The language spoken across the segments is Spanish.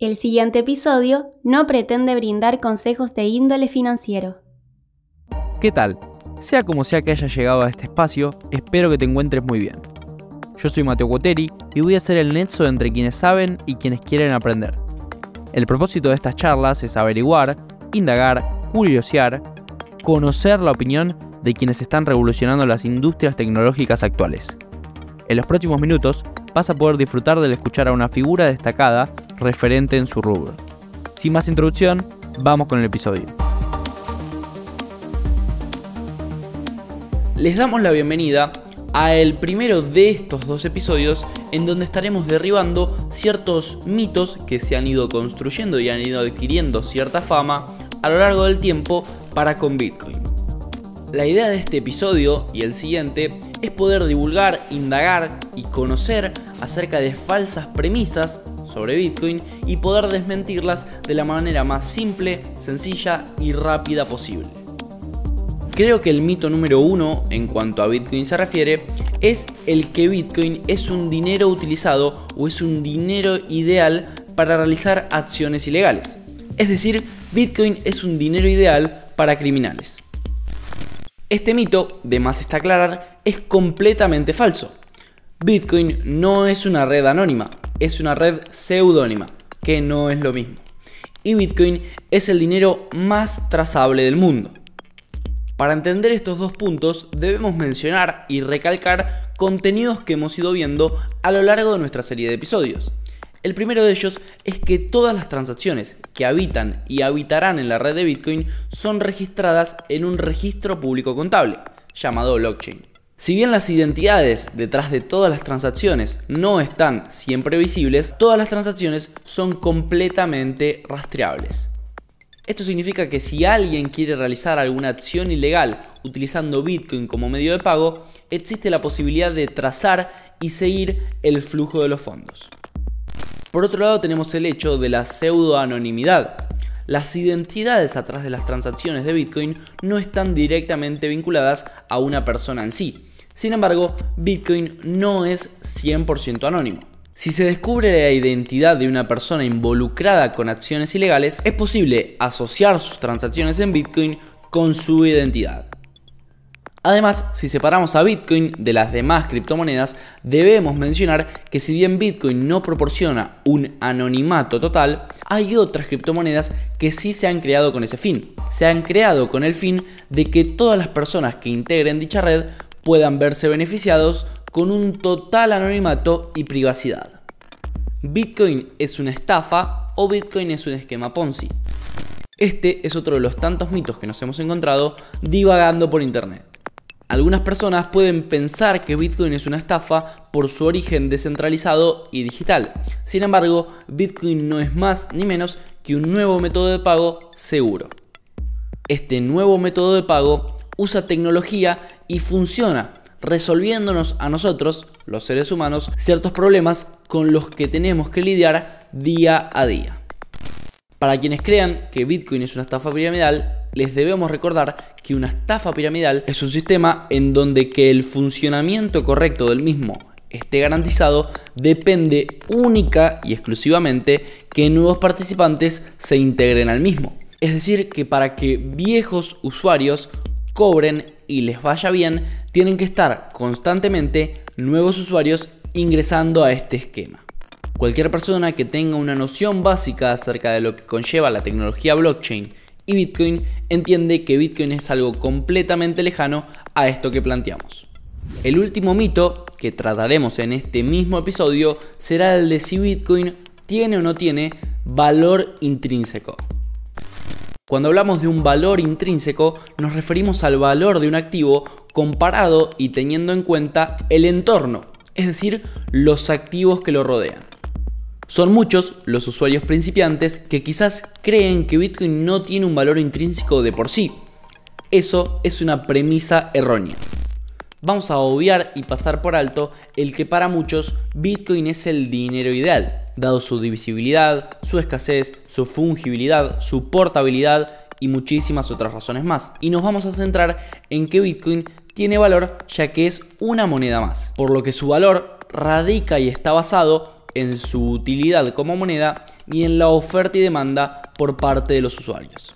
El siguiente episodio no pretende brindar consejos de índole financiero. ¿Qué tal? Sea como sea que hayas llegado a este espacio, espero que te encuentres muy bien. Yo soy Mateo Coteri y voy a ser el nexo entre quienes saben y quienes quieren aprender. El propósito de estas charlas es averiguar, indagar, curiosear, conocer la opinión de quienes están revolucionando las industrias tecnológicas actuales. En los próximos minutos vas a poder disfrutar del escuchar a una figura destacada referente en su rubro. Sin más introducción, vamos con el episodio. Les damos la bienvenida a el primero de estos dos episodios en donde estaremos derribando ciertos mitos que se han ido construyendo y han ido adquiriendo cierta fama a lo largo del tiempo para con Bitcoin. La idea de este episodio y el siguiente es poder divulgar, indagar y conocer acerca de falsas premisas sobre Bitcoin y poder desmentirlas de la manera más simple, sencilla y rápida posible. Creo que el mito número uno en cuanto a Bitcoin se refiere es el que Bitcoin es un dinero utilizado o es un dinero ideal para realizar acciones ilegales. Es decir, Bitcoin es un dinero ideal para criminales. Este mito, de más está aclarar, es completamente falso. Bitcoin no es una red anónima, es una red pseudónima, que no es lo mismo. Y Bitcoin es el dinero más trazable del mundo. Para entender estos dos puntos debemos mencionar y recalcar contenidos que hemos ido viendo a lo largo de nuestra serie de episodios. El primero de ellos es que todas las transacciones que habitan y habitarán en la red de Bitcoin son registradas en un registro público contable, llamado blockchain. Si bien las identidades detrás de todas las transacciones no están siempre visibles, todas las transacciones son completamente rastreables. Esto significa que si alguien quiere realizar alguna acción ilegal utilizando Bitcoin como medio de pago, existe la posibilidad de trazar y seguir el flujo de los fondos. Por otro lado tenemos el hecho de la pseudo-anonimidad. Las identidades atrás de las transacciones de Bitcoin no están directamente vinculadas a una persona en sí. Sin embargo, Bitcoin no es 100% anónimo. Si se descubre la identidad de una persona involucrada con acciones ilegales, es posible asociar sus transacciones en Bitcoin con su identidad. Además, si separamos a Bitcoin de las demás criptomonedas, debemos mencionar que si bien Bitcoin no proporciona un anonimato total, hay otras criptomonedas que sí se han creado con ese fin. Se han creado con el fin de que todas las personas que integren dicha red puedan verse beneficiados con un total anonimato y privacidad. Bitcoin es una estafa o Bitcoin es un esquema Ponzi. Este es otro de los tantos mitos que nos hemos encontrado divagando por internet. Algunas personas pueden pensar que Bitcoin es una estafa por su origen descentralizado y digital. Sin embargo, Bitcoin no es más ni menos que un nuevo método de pago seguro. Este nuevo método de pago usa tecnología y funciona, resolviéndonos a nosotros, los seres humanos, ciertos problemas con los que tenemos que lidiar día a día. Para quienes crean que Bitcoin es una estafa piramidal, les debemos recordar que una estafa piramidal es un sistema en donde que el funcionamiento correcto del mismo esté garantizado depende única y exclusivamente que nuevos participantes se integren al mismo. Es decir, que para que viejos usuarios cobren y les vaya bien, tienen que estar constantemente nuevos usuarios ingresando a este esquema. Cualquier persona que tenga una noción básica acerca de lo que conlleva la tecnología blockchain y Bitcoin entiende que Bitcoin es algo completamente lejano a esto que planteamos. El último mito que trataremos en este mismo episodio será el de si Bitcoin tiene o no tiene valor intrínseco. Cuando hablamos de un valor intrínseco nos referimos al valor de un activo comparado y teniendo en cuenta el entorno, es decir, los activos que lo rodean. Son muchos los usuarios principiantes que quizás creen que Bitcoin no tiene un valor intrínseco de por sí. Eso es una premisa errónea. Vamos a obviar y pasar por alto el que para muchos Bitcoin es el dinero ideal, dado su divisibilidad, su escasez, su fungibilidad, su portabilidad y muchísimas otras razones más. Y nos vamos a centrar en que Bitcoin tiene valor ya que es una moneda más, por lo que su valor radica y está basado en su utilidad como moneda y en la oferta y demanda por parte de los usuarios.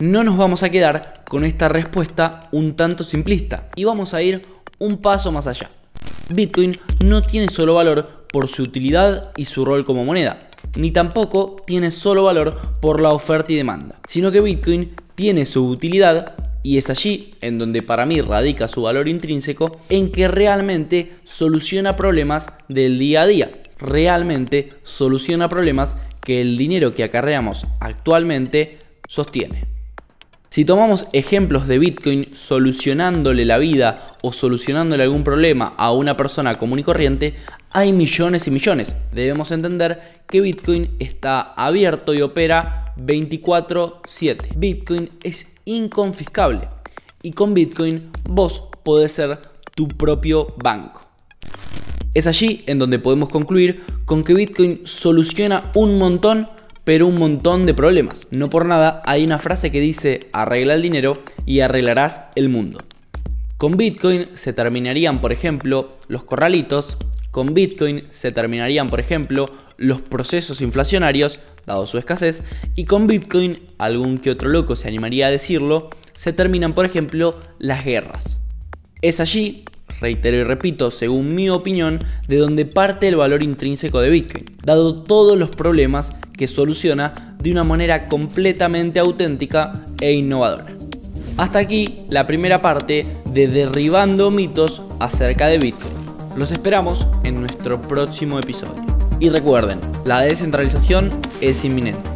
No nos vamos a quedar con esta respuesta un tanto simplista y vamos a ir un paso más allá. Bitcoin no tiene solo valor por su utilidad y su rol como moneda, ni tampoco tiene solo valor por la oferta y demanda, sino que Bitcoin tiene su utilidad y es allí en donde para mí radica su valor intrínseco, en que realmente soluciona problemas del día a día. Realmente soluciona problemas que el dinero que acarreamos actualmente sostiene. Si tomamos ejemplos de Bitcoin solucionándole la vida o solucionándole algún problema a una persona común y corriente, hay millones y millones. Debemos entender que Bitcoin está abierto y opera 24/7. Bitcoin es inconfiscable y con Bitcoin vos podés ser tu propio banco. Es allí en donde podemos concluir con que Bitcoin soluciona un montón pero un montón de problemas. No por nada hay una frase que dice arregla el dinero y arreglarás el mundo. Con Bitcoin se terminarían, por ejemplo, los corralitos, con Bitcoin se terminarían, por ejemplo, los procesos inflacionarios, dado su escasez, y con Bitcoin, algún que otro loco se animaría a decirlo, se terminan, por ejemplo, las guerras. Es allí reitero y repito, según mi opinión, de donde parte el valor intrínseco de Bitcoin, dado todos los problemas que soluciona de una manera completamente auténtica e innovadora. Hasta aquí la primera parte de Derribando mitos acerca de Bitcoin. Los esperamos en nuestro próximo episodio. Y recuerden, la descentralización es inminente.